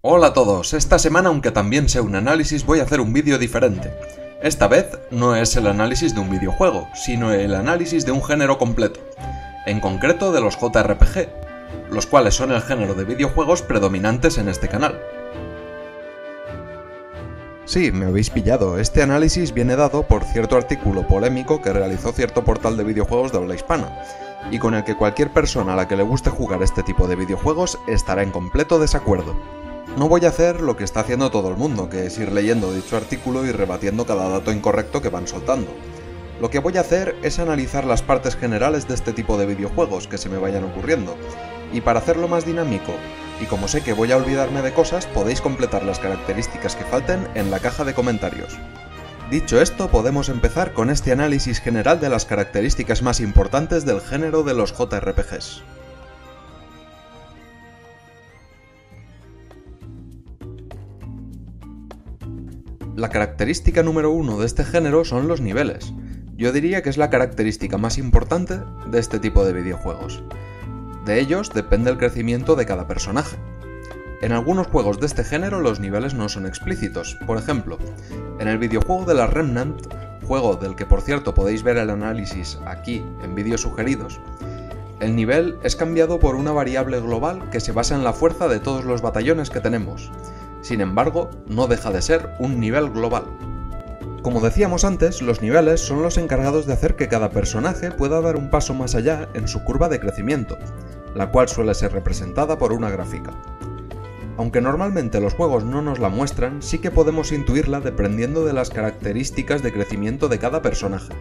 Hola a todos, esta semana aunque también sea un análisis voy a hacer un vídeo diferente. Esta vez no es el análisis de un videojuego, sino el análisis de un género completo, en concreto de los JRPG, los cuales son el género de videojuegos predominantes en este canal. Sí, me habéis pillado, este análisis viene dado por cierto artículo polémico que realizó cierto portal de videojuegos de habla hispana, y con el que cualquier persona a la que le guste jugar este tipo de videojuegos estará en completo desacuerdo. No voy a hacer lo que está haciendo todo el mundo, que es ir leyendo dicho artículo y rebatiendo cada dato incorrecto que van soltando. Lo que voy a hacer es analizar las partes generales de este tipo de videojuegos que se me vayan ocurriendo, y para hacerlo más dinámico, y como sé que voy a olvidarme de cosas, podéis completar las características que falten en la caja de comentarios. Dicho esto, podemos empezar con este análisis general de las características más importantes del género de los JRPGs. La característica número uno de este género son los niveles. Yo diría que es la característica más importante de este tipo de videojuegos. De ellos depende el crecimiento de cada personaje. En algunos juegos de este género los niveles no son explícitos. Por ejemplo, en el videojuego de la Remnant, juego del que por cierto podéis ver el análisis aquí en vídeos sugeridos, el nivel es cambiado por una variable global que se basa en la fuerza de todos los batallones que tenemos. Sin embargo, no deja de ser un nivel global. Como decíamos antes, los niveles son los encargados de hacer que cada personaje pueda dar un paso más allá en su curva de crecimiento, la cual suele ser representada por una gráfica. Aunque normalmente los juegos no nos la muestran, sí que podemos intuirla dependiendo de las características de crecimiento de cada personaje.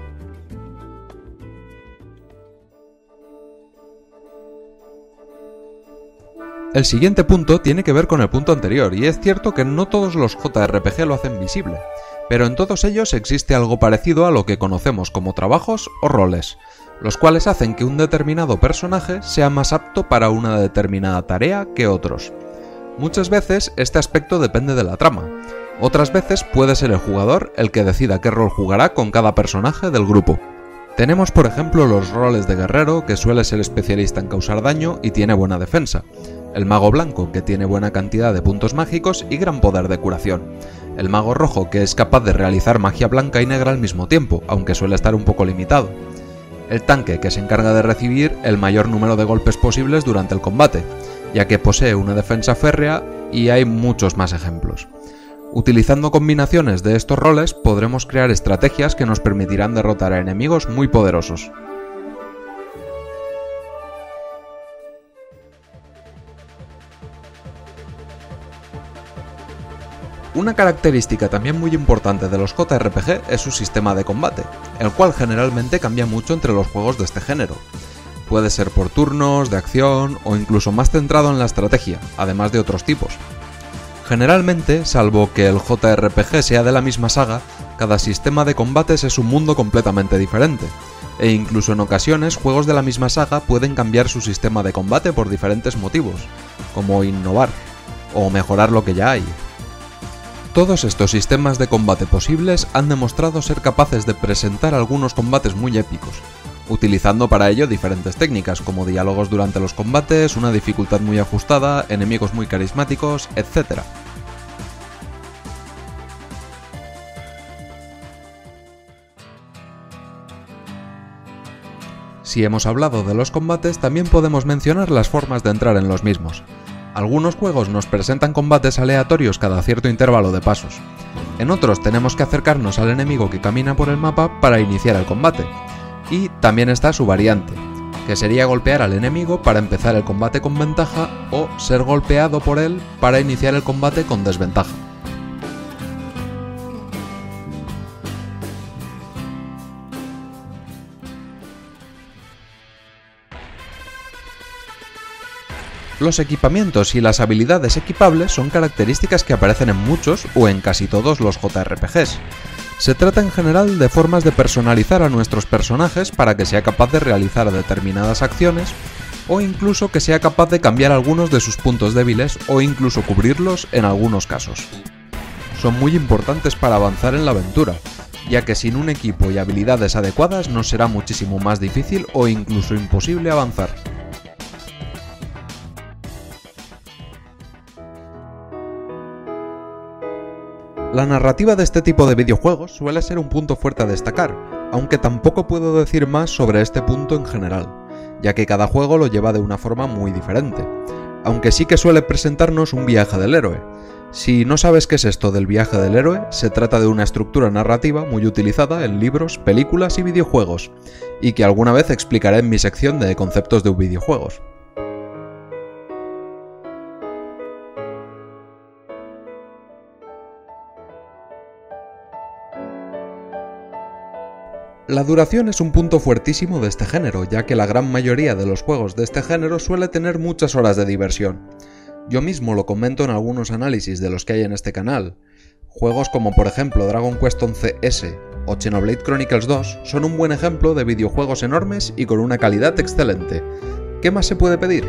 El siguiente punto tiene que ver con el punto anterior, y es cierto que no todos los JRPG lo hacen visible, pero en todos ellos existe algo parecido a lo que conocemos como trabajos o roles, los cuales hacen que un determinado personaje sea más apto para una determinada tarea que otros. Muchas veces este aspecto depende de la trama, otras veces puede ser el jugador el que decida qué rol jugará con cada personaje del grupo. Tenemos por ejemplo los roles de guerrero, que suele ser especialista en causar daño y tiene buena defensa, el mago blanco, que tiene buena cantidad de puntos mágicos y gran poder de curación, el mago rojo, que es capaz de realizar magia blanca y negra al mismo tiempo, aunque suele estar un poco limitado, el tanque, que se encarga de recibir el mayor número de golpes posibles durante el combate, ya que posee una defensa férrea y hay muchos más ejemplos. Utilizando combinaciones de estos roles podremos crear estrategias que nos permitirán derrotar a enemigos muy poderosos. Una característica también muy importante de los JRPG es su sistema de combate, el cual generalmente cambia mucho entre los juegos de este género. Puede ser por turnos, de acción o incluso más centrado en la estrategia, además de otros tipos. Generalmente, salvo que el JRPG sea de la misma saga, cada sistema de combates es un mundo completamente diferente, e incluso en ocasiones juegos de la misma saga pueden cambiar su sistema de combate por diferentes motivos, como innovar o mejorar lo que ya hay. Todos estos sistemas de combate posibles han demostrado ser capaces de presentar algunos combates muy épicos, utilizando para ello diferentes técnicas como diálogos durante los combates, una dificultad muy ajustada, enemigos muy carismáticos, etc. Si hemos hablado de los combates, también podemos mencionar las formas de entrar en los mismos. Algunos juegos nos presentan combates aleatorios cada cierto intervalo de pasos. En otros tenemos que acercarnos al enemigo que camina por el mapa para iniciar el combate. Y también está su variante, que sería golpear al enemigo para empezar el combate con ventaja o ser golpeado por él para iniciar el combate con desventaja. Los equipamientos y las habilidades equipables son características que aparecen en muchos o en casi todos los JRPGs. Se trata en general de formas de personalizar a nuestros personajes para que sea capaz de realizar determinadas acciones o incluso que sea capaz de cambiar algunos de sus puntos débiles o incluso cubrirlos en algunos casos. Son muy importantes para avanzar en la aventura, ya que sin un equipo y habilidades adecuadas nos será muchísimo más difícil o incluso imposible avanzar. La narrativa de este tipo de videojuegos suele ser un punto fuerte a destacar, aunque tampoco puedo decir más sobre este punto en general, ya que cada juego lo lleva de una forma muy diferente, aunque sí que suele presentarnos un viaje del héroe. Si no sabes qué es esto del viaje del héroe, se trata de una estructura narrativa muy utilizada en libros, películas y videojuegos, y que alguna vez explicaré en mi sección de conceptos de videojuegos. La duración es un punto fuertísimo de este género, ya que la gran mayoría de los juegos de este género suele tener muchas horas de diversión. Yo mismo lo comento en algunos análisis de los que hay en este canal. Juegos como por ejemplo Dragon Quest 11S o Xenoblade Chronicles 2 son un buen ejemplo de videojuegos enormes y con una calidad excelente. ¿Qué más se puede pedir?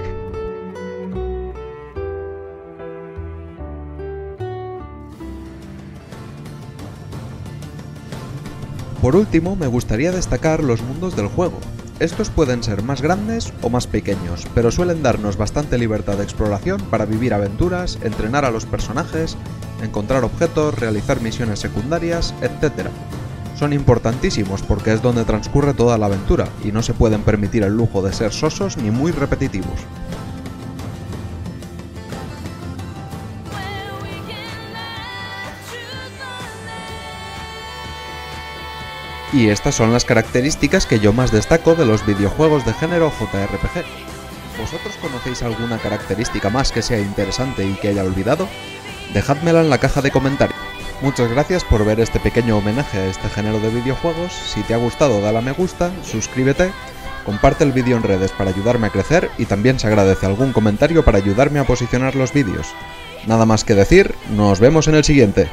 Por último, me gustaría destacar los mundos del juego. Estos pueden ser más grandes o más pequeños, pero suelen darnos bastante libertad de exploración para vivir aventuras, entrenar a los personajes, encontrar objetos, realizar misiones secundarias, etc. Son importantísimos porque es donde transcurre toda la aventura y no se pueden permitir el lujo de ser sosos ni muy repetitivos. Y estas son las características que yo más destaco de los videojuegos de género JRPG. ¿Vosotros conocéis alguna característica más que sea interesante y que haya olvidado? Dejádmela en la caja de comentarios. Muchas gracias por ver este pequeño homenaje a este género de videojuegos. Si te ha gustado, dale a me gusta, suscríbete, comparte el vídeo en redes para ayudarme a crecer y también se agradece algún comentario para ayudarme a posicionar los vídeos. Nada más que decir, nos vemos en el siguiente.